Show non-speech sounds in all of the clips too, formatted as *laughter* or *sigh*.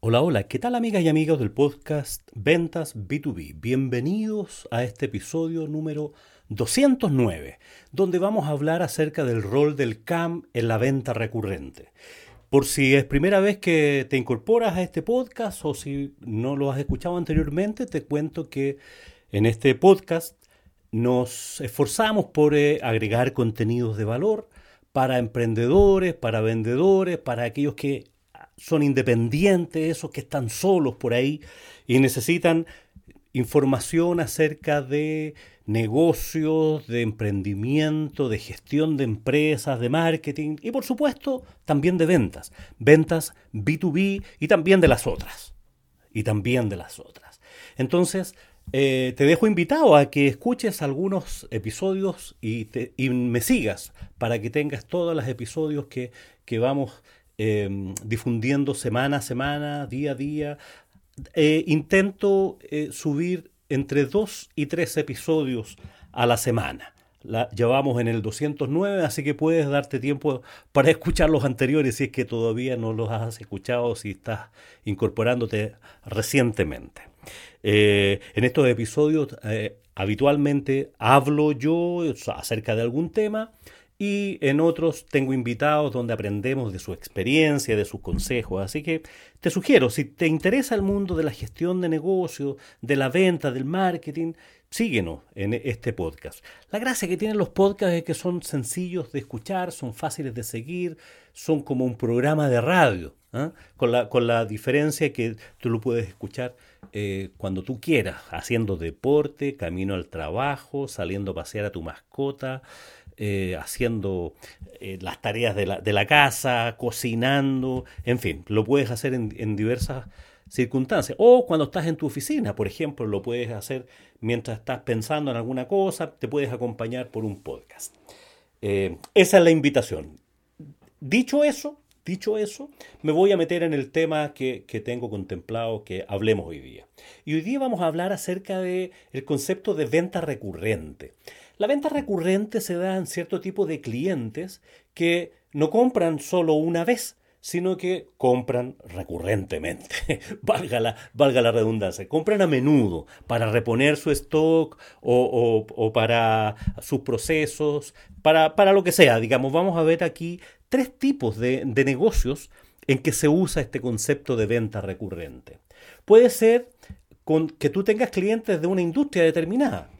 Hola, hola, ¿qué tal amigas y amigos del podcast Ventas B2B? Bienvenidos a este episodio número 209, donde vamos a hablar acerca del rol del CAM en la venta recurrente. Por si es primera vez que te incorporas a este podcast o si no lo has escuchado anteriormente, te cuento que en este podcast nos esforzamos por eh, agregar contenidos de valor para emprendedores, para vendedores, para aquellos que son independientes, esos que están solos por ahí y necesitan información acerca de negocios, de emprendimiento, de gestión de empresas, de marketing y por supuesto también de ventas, ventas B2B y también de las otras. Y también de las otras. Entonces, eh, te dejo invitado a que escuches algunos episodios y, te- y me sigas para que tengas todos los episodios que, que vamos eh, difundiendo semana a semana, día a día. Eh, intento subir entre dos y tres episodios a la semana. La, llevamos en el 209, así que puedes darte tiempo para escuchar los anteriores si es que todavía no los has escuchado, si estás incorporándote recientemente. Eh, en estos episodios eh, habitualmente hablo yo acerca de algún tema y en otros tengo invitados donde aprendemos de su experiencia, de sus consejos. Así que te sugiero, si te interesa el mundo de la gestión de negocios, de la venta, del marketing, síguenos en este podcast. La gracia que tienen los podcasts es que son sencillos de escuchar, son fáciles de seguir, son como un programa de radio, ¿ah? con, la, con la diferencia que tú lo puedes escuchar eh, cuando tú quieras, haciendo deporte, camino al trabajo, saliendo a pasear a tu mascota, eh, haciendo eh, las tareas de la, de la casa, cocinando, en fin, lo puedes hacer en, diversas circunstancias. O cuando estás en tu oficina, por ejemplo, lo puedes hacer mientras estás pensando en alguna cosa, te puedes acompañar por un podcast. Eh, esa es la invitación. Dicho eso, dicho eso, me voy a meter en el tema que, que tengo contemplado que hablemos hoy día. Y hoy día vamos a hablar acerca del el concepto de venta recurrente. La venta recurrente se da en cierto tipo de clientes que no compran solo una vez, sino que compran recurrentemente, *laughs* valga, la, valga la redundancia, compran a menudo para reponer su stock o, para sus procesos, para, para lo que sea. Digamos, vamos a ver aquí tres tipos de, de negocios en que se usa este concepto de venta recurrente. Puede ser que tú tengas clientes de una industria determinada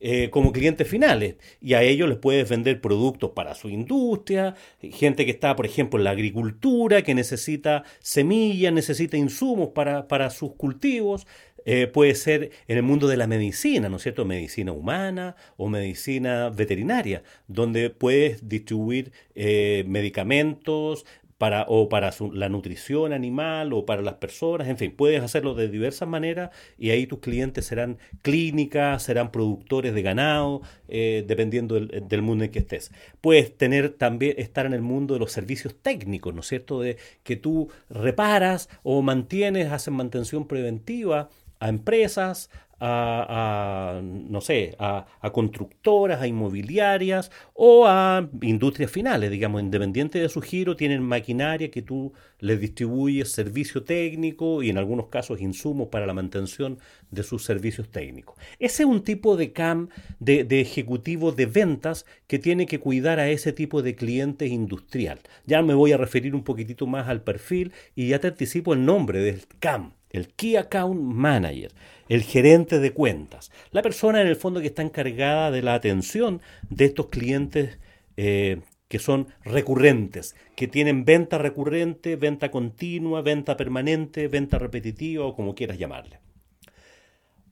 eh, como clientes finales y a ellos les puedes vender productos para su industria, gente que está, por ejemplo, en la agricultura, que necesita semillas, necesita insumos para, para sus cultivos, eh, puede ser en el mundo de la medicina, ¿no es cierto? Medicina humana o medicina veterinaria, donde puedes distribuir eh, medicamentos, para, o para su- la nutrición animal o para las personas, en fin, puedes hacerlo de diversas maneras y ahí tus clientes serán clínicas, serán productores de ganado, eh, dependiendo del, del mundo en que estés. Puedes tener también, estar en el mundo de los servicios técnicos, ¿no es cierto? De que tú reparas o mantienes, haces mantención preventiva a empresas, a, no sé, a, a constructoras, a inmobiliarias o a industrias finales, digamos, independiente de su giro, tienen maquinaria que tú les distribuyes servicio técnico y en algunos casos insumos para la mantención de sus servicios técnicos. Ese es un tipo de CAM, de, de ejecutivo de ventas que tiene que cuidar a ese tipo de clientes industrial. Ya me voy a referir un poquitito más al perfil y ya te anticipo el nombre del CAM el Key Account Manager, el gerente de cuentas, la persona en el fondo que está encargada de la atención de estos clientes eh, que son recurrentes, que tienen venta recurrente, venta continua, venta permanente, venta repetitiva o como quieras llamarle.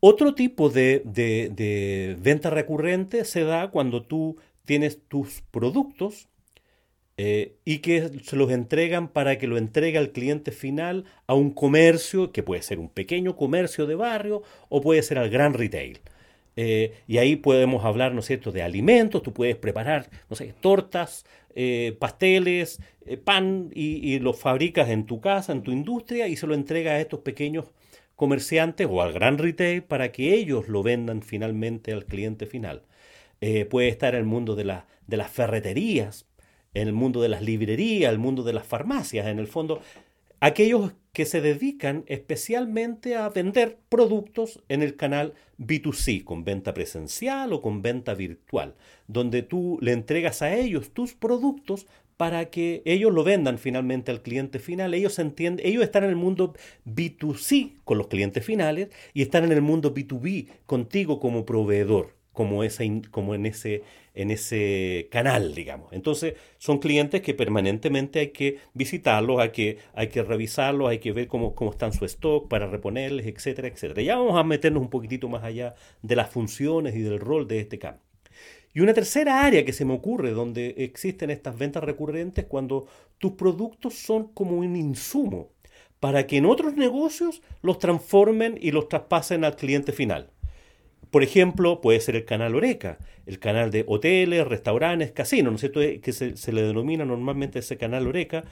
Otro tipo de, de, de venta recurrente se da cuando tú tienes tus productos eh, y que se los entregan para que lo entregue al cliente final a un comercio, que puede ser un pequeño comercio de barrio o puede ser al gran retail. Eh, y ahí podemos hablar, ¿no de alimentos, tú puedes preparar, no sé, tortas, eh, pasteles, pan y, los fabricas en tu casa, en tu industria y se lo entregas a estos pequeños comerciantes o al gran retail para que ellos lo vendan finalmente al cliente final. Puede estar el mundo de, de las ferreterías, en el mundo de las librerías, el mundo de las farmacias, en el fondo, aquellos que se dedican especialmente a vender productos en el canal B2C, con venta presencial o con venta virtual, donde tú le entregas a ellos tus productos para que ellos lo vendan finalmente al cliente final. Ellos entienden, ellos están en el mundo B2C con los clientes finales y están en el mundo B2B contigo como proveedor, como, como en, ese, en ese canal, digamos. Entonces, son clientes que permanentemente hay que visitarlos, hay que, hay que revisarlos, hay que ver cómo, cómo están su stock para reponerles, etcétera, etcétera. Ya vamos a meternos un poquitito más allá de las funciones y del rol de este campo. Y una tercera área que se me ocurre donde existen estas ventas recurrentes cuando tus productos son como un insumo para que en otros negocios los transformen y los traspasen al cliente final. Por ejemplo, puede ser el canal Oreca, el canal de hoteles, restaurantes, casinos, ¿no es cierto? Que se, le denomina normalmente ese canal Oreca,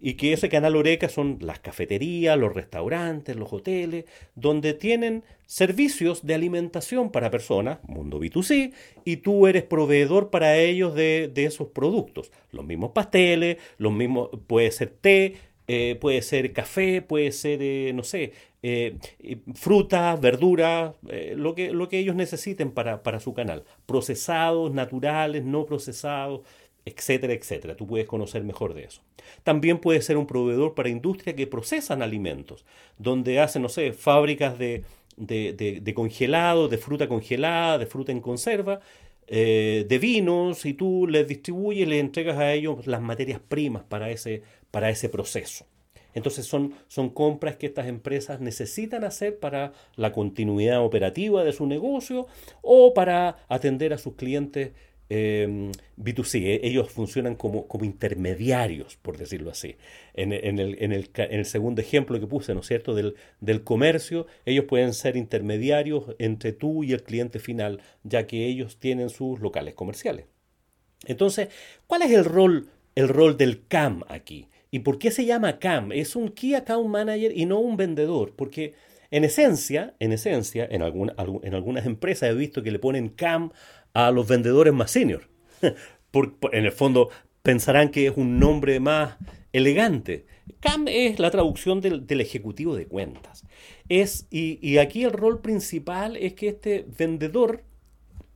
y que ese canal Oreca son las cafeterías, los restaurantes, los hoteles, donde tienen servicios de alimentación para personas, mundo B2C, y tú eres proveedor para ellos de, de esos productos. Los mismos pasteles, los mismos, puede ser té, eh, puede ser café, puede ser, eh, no sé, eh, frutas, verduras, lo, que, lo que ellos necesiten para, para su canal. Procesados, naturales, no procesados, etcétera, etcétera. Tú puedes conocer mejor de eso. También puede ser un proveedor para industria que procesan alimentos, donde hacen, no sé, fábricas de, de, de, de congelado, de fruta congelada, de fruta en conserva, de vinos, y tú les distribuyes, les entregas a ellos las materias primas para ese, para ese proceso. Entonces son, son compras que estas empresas necesitan hacer para la continuidad operativa de su negocio o para atender a sus clientes eh, B2C. E, ellos funcionan como, como intermediarios, por decirlo así. En, el, en, el, segundo ejemplo que puse, ¿no es cierto?, del, del comercio, ellos pueden ser intermediarios entre tú y el cliente final, ya que ellos tienen sus locales comerciales. Entonces, ¿cuál es el rol, el rol del CAM aquí? ¿Y por qué se llama CAM? Es un Key Account Manager y no un vendedor, porque en esencia, en esencia, en, en algunas empresas he visto que le ponen CAM a los vendedores más senior. *laughs* en el fondo pensarán que es un nombre más elegante. CAM es la traducción del, ejecutivo de cuentas. Es, y, y, aquí el rol principal es que este vendedor,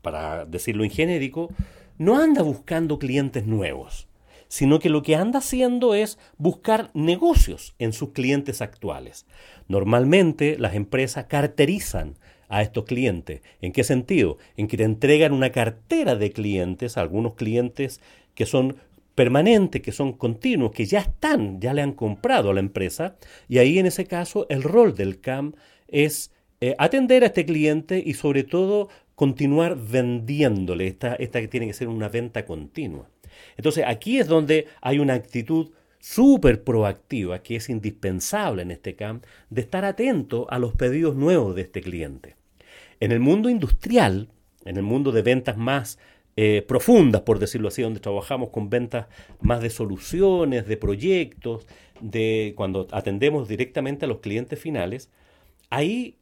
para decirlo en genérico, no anda buscando clientes nuevos sino que lo que anda haciendo es buscar negocios en sus clientes actuales. Normalmente las empresas carterizan a estos clientes. ¿En qué sentido? En que te entregan una cartera de clientes, algunos clientes que son permanentes, que son continuos, que ya están, ya le han comprado a la empresa, y ahí en ese caso el rol del CAM es eh, atender a este cliente y sobre todo continuar vendiéndole, esta, esta que tiene que ser una venta continua. Entonces aquí es donde hay una actitud súper proactiva que es indispensable en este camp de estar atento a los pedidos nuevos de este cliente. En el mundo industrial, en el mundo de ventas más eh, profundas, por decirlo así, donde trabajamos con ventas más de soluciones, de proyectos, de cuando atendemos directamente a los clientes finales, ahí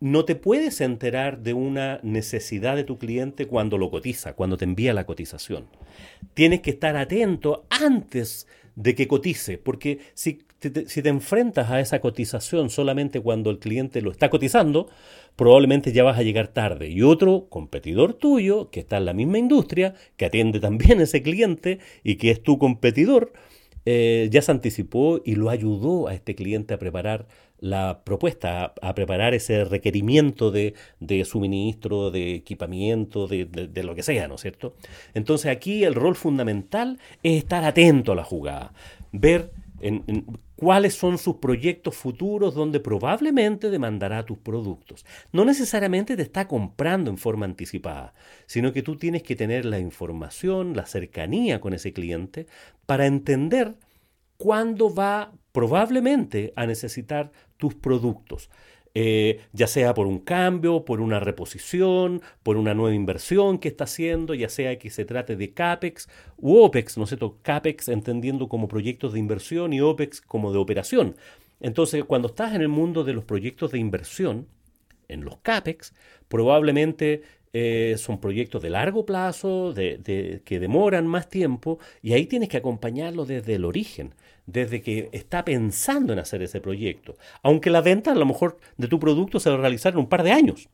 no te puedes enterar de una necesidad de tu cliente cuando lo cotiza, cuando te envía la cotización. Tienes que estar atento antes de que cotice, porque si te, si te enfrentas a esa cotización solamente cuando el cliente lo está cotizando, probablemente ya vas a llegar tarde. Y otro competidor tuyo, que está en la misma industria, que atiende también a ese cliente y que es tu competidor, eh, ya se anticipó y lo ayudó a este cliente a preparar la propuesta, a, preparar ese requerimiento de, suministro, de equipamiento, de, de, lo que sea, ¿no es cierto? Entonces aquí el rol fundamental es estar atento a la jugada, ver en, cuáles son sus proyectos futuros donde probablemente demandará tus productos. No necesariamente te está comprando en forma anticipada, sino que tú tienes que tener la información, la cercanía con ese cliente para entender cuándo va probablemente a necesitar tus productos. Eh, ya sea por un cambio, por una reposición, por una nueva inversión que está haciendo, ya sea que se trate de CAPEX u OPEX, ¿no es cierto? CAPEX entendiendo como proyectos de inversión y OPEX como de operación. Entonces, cuando estás en el mundo de los proyectos de inversión, en los CAPEX, probablemente son proyectos de largo plazo, que demoran más tiempo, y ahí tienes que acompañarlo desde el origen, desde que está pensando en hacer ese proyecto. Aunque la venta a lo mejor de tu producto se va a realizar en un par de años.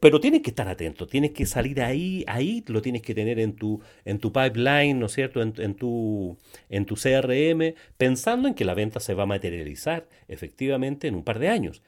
pero tienes que estar atento, tienes que salir ahí, ahí lo tienes que tener en tu, en tu pipeline, ¿no es cierto?, en, en, tu, en tu CRM, pensando en que la venta se va a materializar efectivamente en un par de años.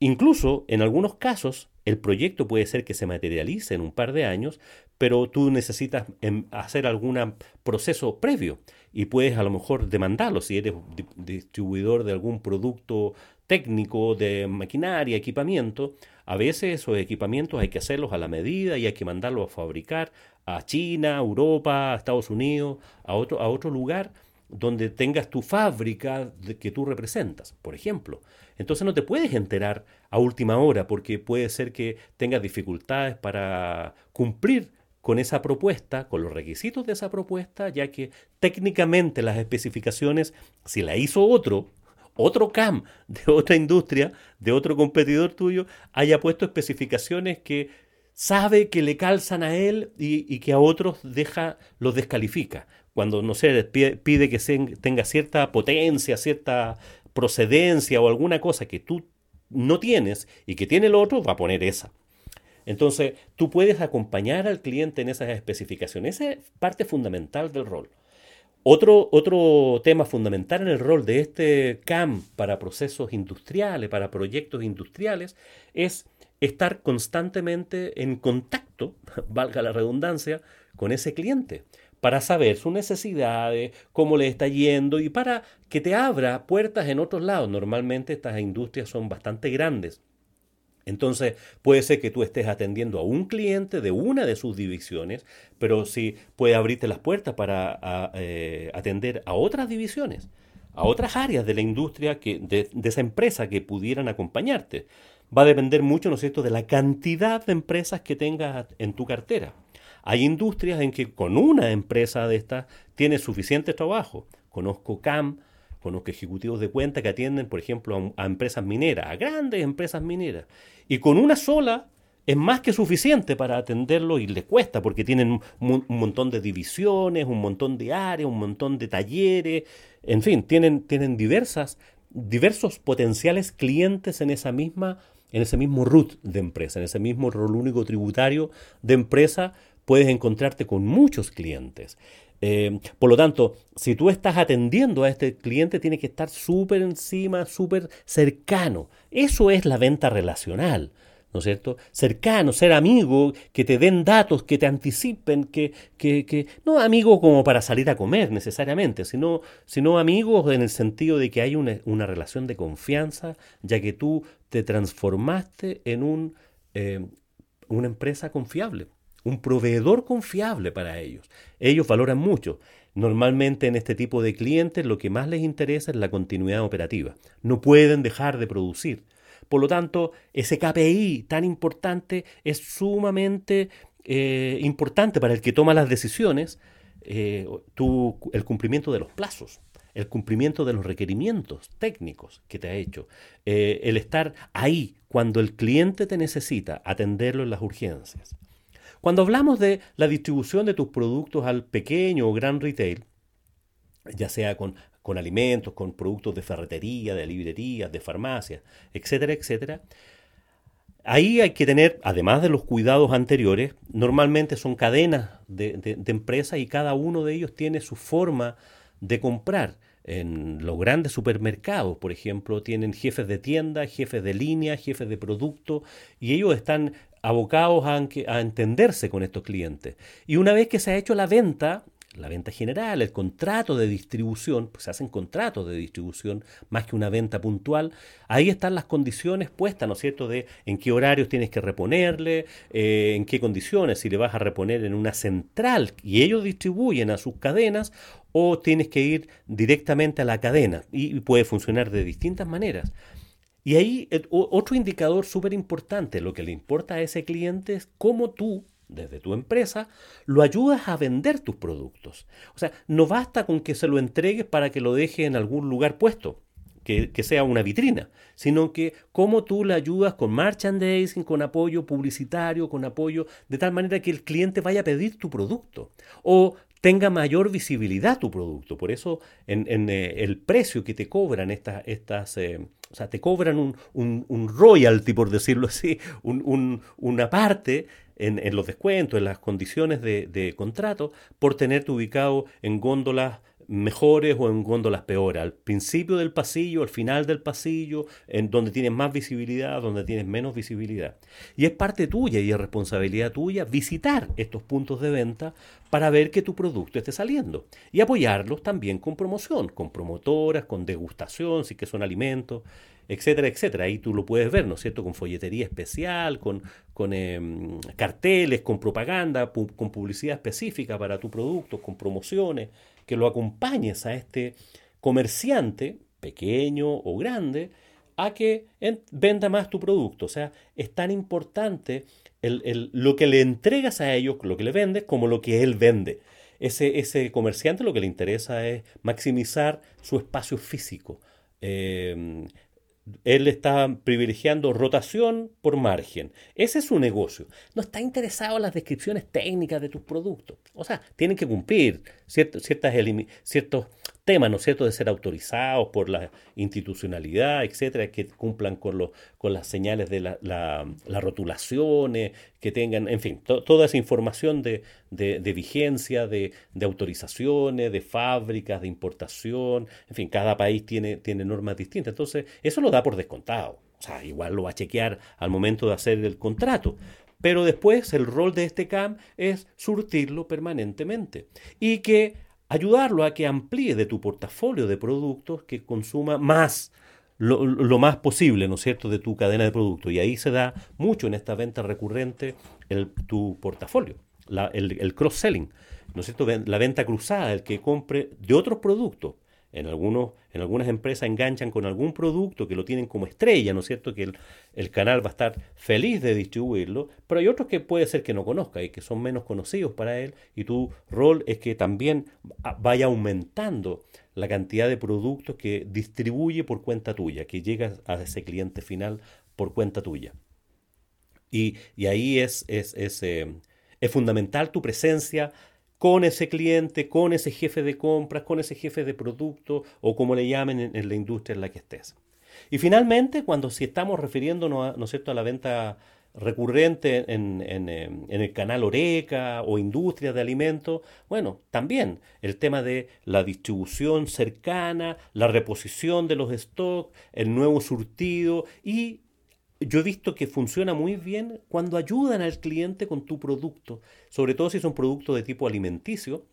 Incluso en algunos casos el proyecto puede ser que se materialice en un par de años, pero tú necesitas em, hacer algún proceso previo y puedes a lo mejor demandarlo si eres distribuidor de algún producto técnico de maquinaria, equipamiento. A veces esos equipamientos hay que hacerlos a la medida y hay que mandarlos a fabricar a China, Europa, Estados Unidos, a otro, a otro lugar donde tengas tu fábrica que tú representas, por ejemplo. Entonces no te puedes enterar a última hora porque puede ser que tengas dificultades para cumplir con esa propuesta, con los requisitos de esa propuesta, ya que técnicamente las especificaciones, si la hizo otro, otro CAM de otra industria, de otro competidor tuyo, haya puesto especificaciones que sabe que le calzan a él y, que a otros deja, los descalifica cuando, no sé, pide que tenga cierta potencia, cierta procedencia o alguna cosa que tú no tienes y que tiene el otro, va a poner esa. Entonces, tú puedes acompañar al cliente en esas especificaciones. Esa es parte fundamental del rol. Otro, otro tema fundamental en el rol de este CAM para procesos industriales, para proyectos industriales, es estar constantemente en contacto, *laughs* valga la redundancia, con ese cliente para saber sus necesidades, cómo le está yendo y para que te abra puertas en otros lados. Normalmente estas industrias son bastante grandes. Entonces puede ser que tú estés atendiendo a un cliente de una de sus divisiones, pero sí puede abrirte las puertas para eh, atender a otras divisiones, a otras áreas de la industria, que, de, esa empresa que pudieran acompañarte. Va a depender mucho, ¿no es cierto?, de la cantidad de empresas que tengas en tu cartera. Hay industrias en que con una empresa de estas tiene suficiente trabajo. Conozco CAM, conozco ejecutivos de cuenta que atienden, por ejemplo, a, empresas mineras, a grandes empresas mineras. Y con una sola es más que suficiente para atenderlo y les cuesta porque tienen un, montón de divisiones, un montón de áreas, un montón de talleres, en fin, tienen, tienen diversas, diversos potenciales clientes en esa misma en ese mismo root de empresa, en ese mismo rol único tributario de empresa puedes encontrarte con muchos clientes. Eh, por lo tanto, si tú estás atendiendo a este cliente, tiene que estar súper encima, súper cercano. Eso es la venta relacional. ¿no es cierto? Cercano, ser amigo, que te den datos, que te anticipen, que, que, que no amigos como para salir a comer necesariamente, sino, sino amigos en el sentido de que hay una, una relación de confianza, ya que tú te transformaste en un, eh, una empresa confiable un proveedor confiable para ellos. Ellos valoran mucho. Normalmente en este tipo de clientes lo que más les interesa es la continuidad operativa. No pueden dejar de producir. Por lo tanto, ese KPI tan importante es sumamente eh, importante para el que toma las decisiones, eh, el cumplimiento de los plazos, el cumplimiento de los requerimientos técnicos que te ha hecho, eh, el estar ahí cuando el cliente te necesita, atenderlo en las urgencias. Cuando hablamos de la distribución de tus productos al pequeño o gran retail, ya sea con, alimentos, con productos de ferretería, de librería, de farmacia, etcétera, etcétera, Ahí hay que tener, además de los cuidados anteriores, normalmente son cadenas de, de, empresas y cada uno de ellos tiene su forma de comprar. En los grandes supermercados, por ejemplo, tienen jefes de tienda, jefes de línea, jefes de producto, y ellos están abocados a, a, entenderse con estos clientes. Y una vez que se ha hecho la venta, la venta general, el contrato de distribución, pues se hacen contratos de distribución más que una venta puntual, ahí están las condiciones puestas, ¿no es cierto?, de en qué horarios tienes que reponerle, eh, en qué condiciones, si le vas a reponer en una central y ellos distribuyen a sus cadenas o tienes que ir directamente a la cadena y puede funcionar de distintas maneras. Y ahí otro indicador súper importante, lo que le importa a ese cliente es cómo tú, desde tu empresa, lo ayudas a vender tus productos. O sea, no basta con que se lo entregues para que lo deje en algún lugar puesto, que, que, sea una vitrina, sino que cómo tú le ayudas con merchandising, con apoyo publicitario, con apoyo de tal manera que el cliente vaya a pedir tu producto. O tenga mayor visibilidad tu producto. Por eso en, eh, el precio que te cobran estas, estas eh, o sea, te cobran un, un, royalty, por decirlo así, una parte en, los descuentos, en las condiciones de, de contrato, por tenerte ubicado en góndolas mejores o en góndolas peores, al principio del pasillo, al final del pasillo, en donde tienes más visibilidad, donde tienes menos visibilidad. Y es parte tuya y es responsabilidad tuya visitar estos puntos de venta para ver que tu producto esté saliendo y apoyarlos también con promoción, con promotoras, con degustación, si que son alimentos, etcétera, etcétera. Ahí tú lo puedes ver, ¿no es cierto? Con folletería especial, con, con em, carteles, con propaganda, con publicidad específica para tu producto, con promociones, que lo acompañes a este comerciante, pequeño o grande, a que venda más tu producto. O sea, es tan importante lo que le entregas a ellos, lo que le vendes, como lo que él vende. Ese, ese comerciante lo que le interesa es maximizar su espacio físico. Eh, él está privilegiando rotación por margen. Ese es su negocio. No está interesado en las descripciones técnicas de tus productos. O sea, tienen que cumplir ciertos, ciertas, ciertos temas, ¿no es cierto?, de ser autorizados por la institucionalidad, etcétera, que cumplan con, los, con las señales de las la, rotulaciones, que tengan, en fin, toda esa información de, de, vigencia, de, de, autorizaciones, de fábricas, de importación, en fin, cada país tiene, tiene normas distintas. Entonces, eso lo da por descontado. O sea, igual lo va a chequear al momento de hacer el contrato. Pero después el rol de este CAM es surtirlo permanentemente. Y que ayudarlo a que amplíe de tu portafolio de productos que consuma más, lo, más posible, ¿no es cierto?, de tu cadena de productos. Y ahí se da mucho en esta venta recurrente el, tu portafolio, el, el cross-selling, ¿no es cierto?, la venta cruzada, el que compre de otros productos en, algunos, en algunas empresas enganchan con algún producto que lo tienen como estrella, ¿no es cierto? Que el, canal va a estar feliz de distribuirlo, pero hay otros que puede ser que no conozca y que son menos conocidos para él y tu rol es que también vaya aumentando la cantidad de productos que distribuye por cuenta tuya, que llega a ese cliente final por cuenta tuya. Y, ahí es, es, es, eh, es fundamental tu presencia con ese cliente, con ese jefe de compras, con ese jefe de producto o como le llamen en, la industria en la que estés. Y finalmente, cuando si estamos refiriéndonos a, ¿no a la venta recurrente en, en, el canal Oreca o industria de alimentos, bueno, también el tema de la distribución cercana, la reposición de los stocks, el nuevo surtido y yo he visto que funciona muy bien cuando ayudan al cliente con tu producto, sobre todo si es un producto de tipo alimenticio,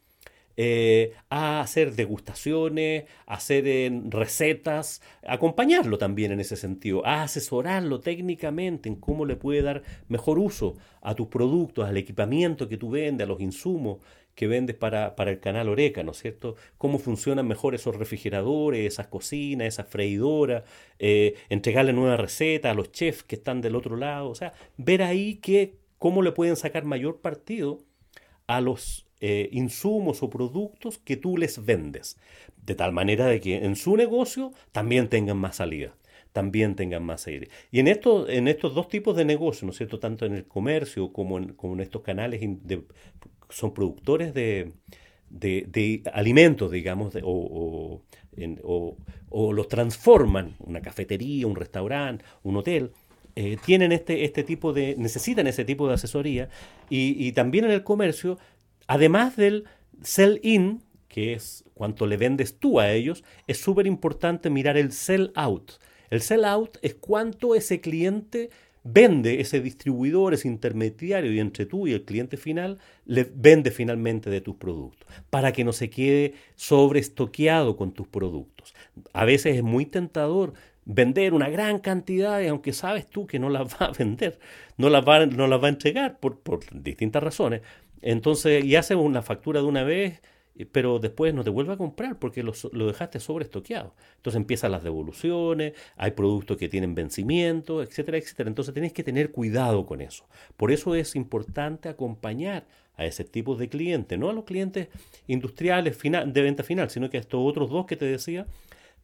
eh, a hacer degustaciones, a hacer eh, recetas, acompañarlo también en ese sentido, a asesorarlo técnicamente en cómo le puede dar mejor uso a tus productos, al equipamiento que tú vendes, a los insumos que vendes para, para, el canal Oreca, ¿no es cierto? Cómo funcionan mejor esos refrigeradores, esas cocinas, esas freidoras, eh, entregarle nuevas recetas a los chefs que están del otro lado, o sea, ver ahí que, cómo le pueden sacar mayor partido a los eh, insumos o productos que tú les vendes, de tal manera de que en su negocio también tengan más salida también tengan más salida. Y en, en estos dos tipos de negocios, ¿no es cierto?, tanto en el comercio como en, como en estos canales de son productores de, de, alimentos, digamos, o, o, los transforman, una cafetería, un restaurante, un hotel, eh, tienen este, este tipo de, necesitan ese tipo de asesoría y, también en el comercio, además del sell-in, que es cuánto le vendes tú a ellos, es súper importante mirar el sell-out. El sell-out es cuánto ese cliente vende ese distribuidor, ese intermediario y entre tú y el cliente final, le vende finalmente de tus productos, para que no se quede sobreestoqueado con tus productos. A veces es muy tentador vender una gran cantidad, aunque sabes tú que no las va a vender, no las va, no las va a entregar por, por distintas razones. Entonces, y haces una factura de una vez pero después no te vuelve a comprar porque lo, lo dejaste sobreestoqueado. Entonces empiezan las devoluciones, hay productos que tienen vencimiento, etcétera, etcétera. Entonces tienes que tener cuidado con eso. Por eso es importante acompañar a ese tipo de clientes, no a los clientes industriales final, de venta final, sino que a estos otros dos que te decía,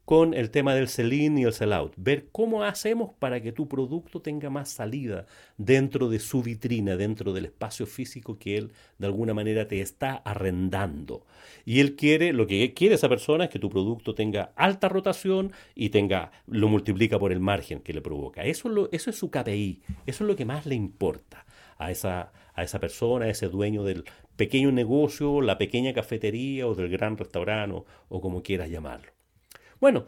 con el tema del sell-in y el sell-out. Ver cómo hacemos para que tu producto tenga más salida dentro de su vitrina, dentro del espacio físico que él de alguna manera te está arrendando. Y él quiere, lo que quiere esa persona es que tu producto tenga alta rotación y tenga, lo multiplica por el margen que le provoca. Eso es, lo, eso es su KPI, eso es lo que más le importa a esa, a esa persona, a ese dueño del pequeño negocio, la pequeña cafetería o del gran restaurante o como quieras llamarlo. Bueno,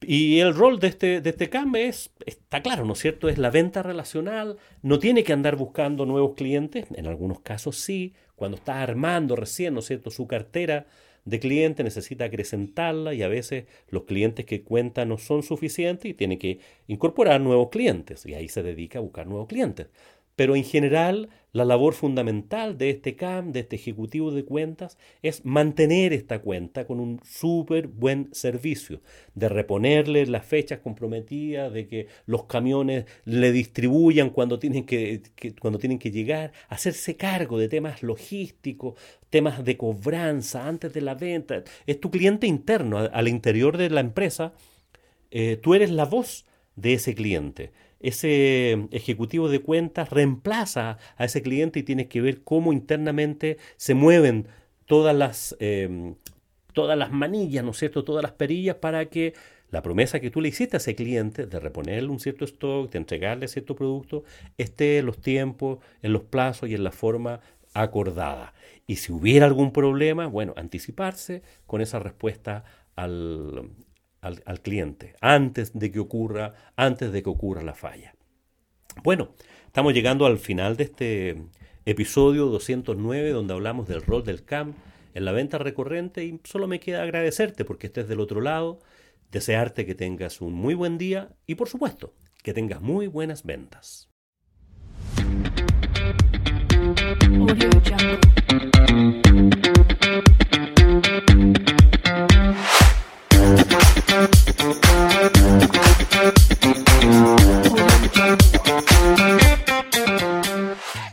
y el rol de este, de este CAM es, está claro, ¿no es cierto? Es la venta relacional, no tiene que andar buscando nuevos clientes, en algunos casos sí, cuando está armando recién, ¿no es cierto?, su cartera de clientes necesita acrecentarla y a veces los clientes que cuentan no son suficientes y tiene que incorporar nuevos clientes y ahí se dedica a buscar nuevos clientes. Pero en general, la labor fundamental de este CAM, de este ejecutivo de cuentas, es mantener esta cuenta con un súper buen servicio, de reponerle las fechas comprometidas, de que los camiones le distribuyan cuando tienen que, cuando tienen que llegar, hacerse cargo de temas logísticos, temas de cobranza antes de la venta. Es tu cliente interno, al interior de la empresa, eh, tú eres la voz de ese cliente ese ejecutivo de cuentas reemplaza a ese cliente y tienes que ver cómo internamente se mueven todas las, em, todas las manillas, ¿no es cierto? Todas las perillas para que la promesa que tú le hiciste a ese cliente de reponerle un cierto stock, de entregarle cierto producto, esté en los tiempos, en los plazos y en la forma acordada. Y si hubiera algún problema, bueno, anticiparse con esa respuesta al, al, cliente antes de que ocurra, antes de que ocurra la falla. Bueno, estamos llegando al final de este episodio 209 donde hablamos del rol del CAM en la venta recurrente y solo me queda agradecerte porque estés del otro lado, desearte que tengas un muy buen día y por supuesto que tengas muy buenas ventas.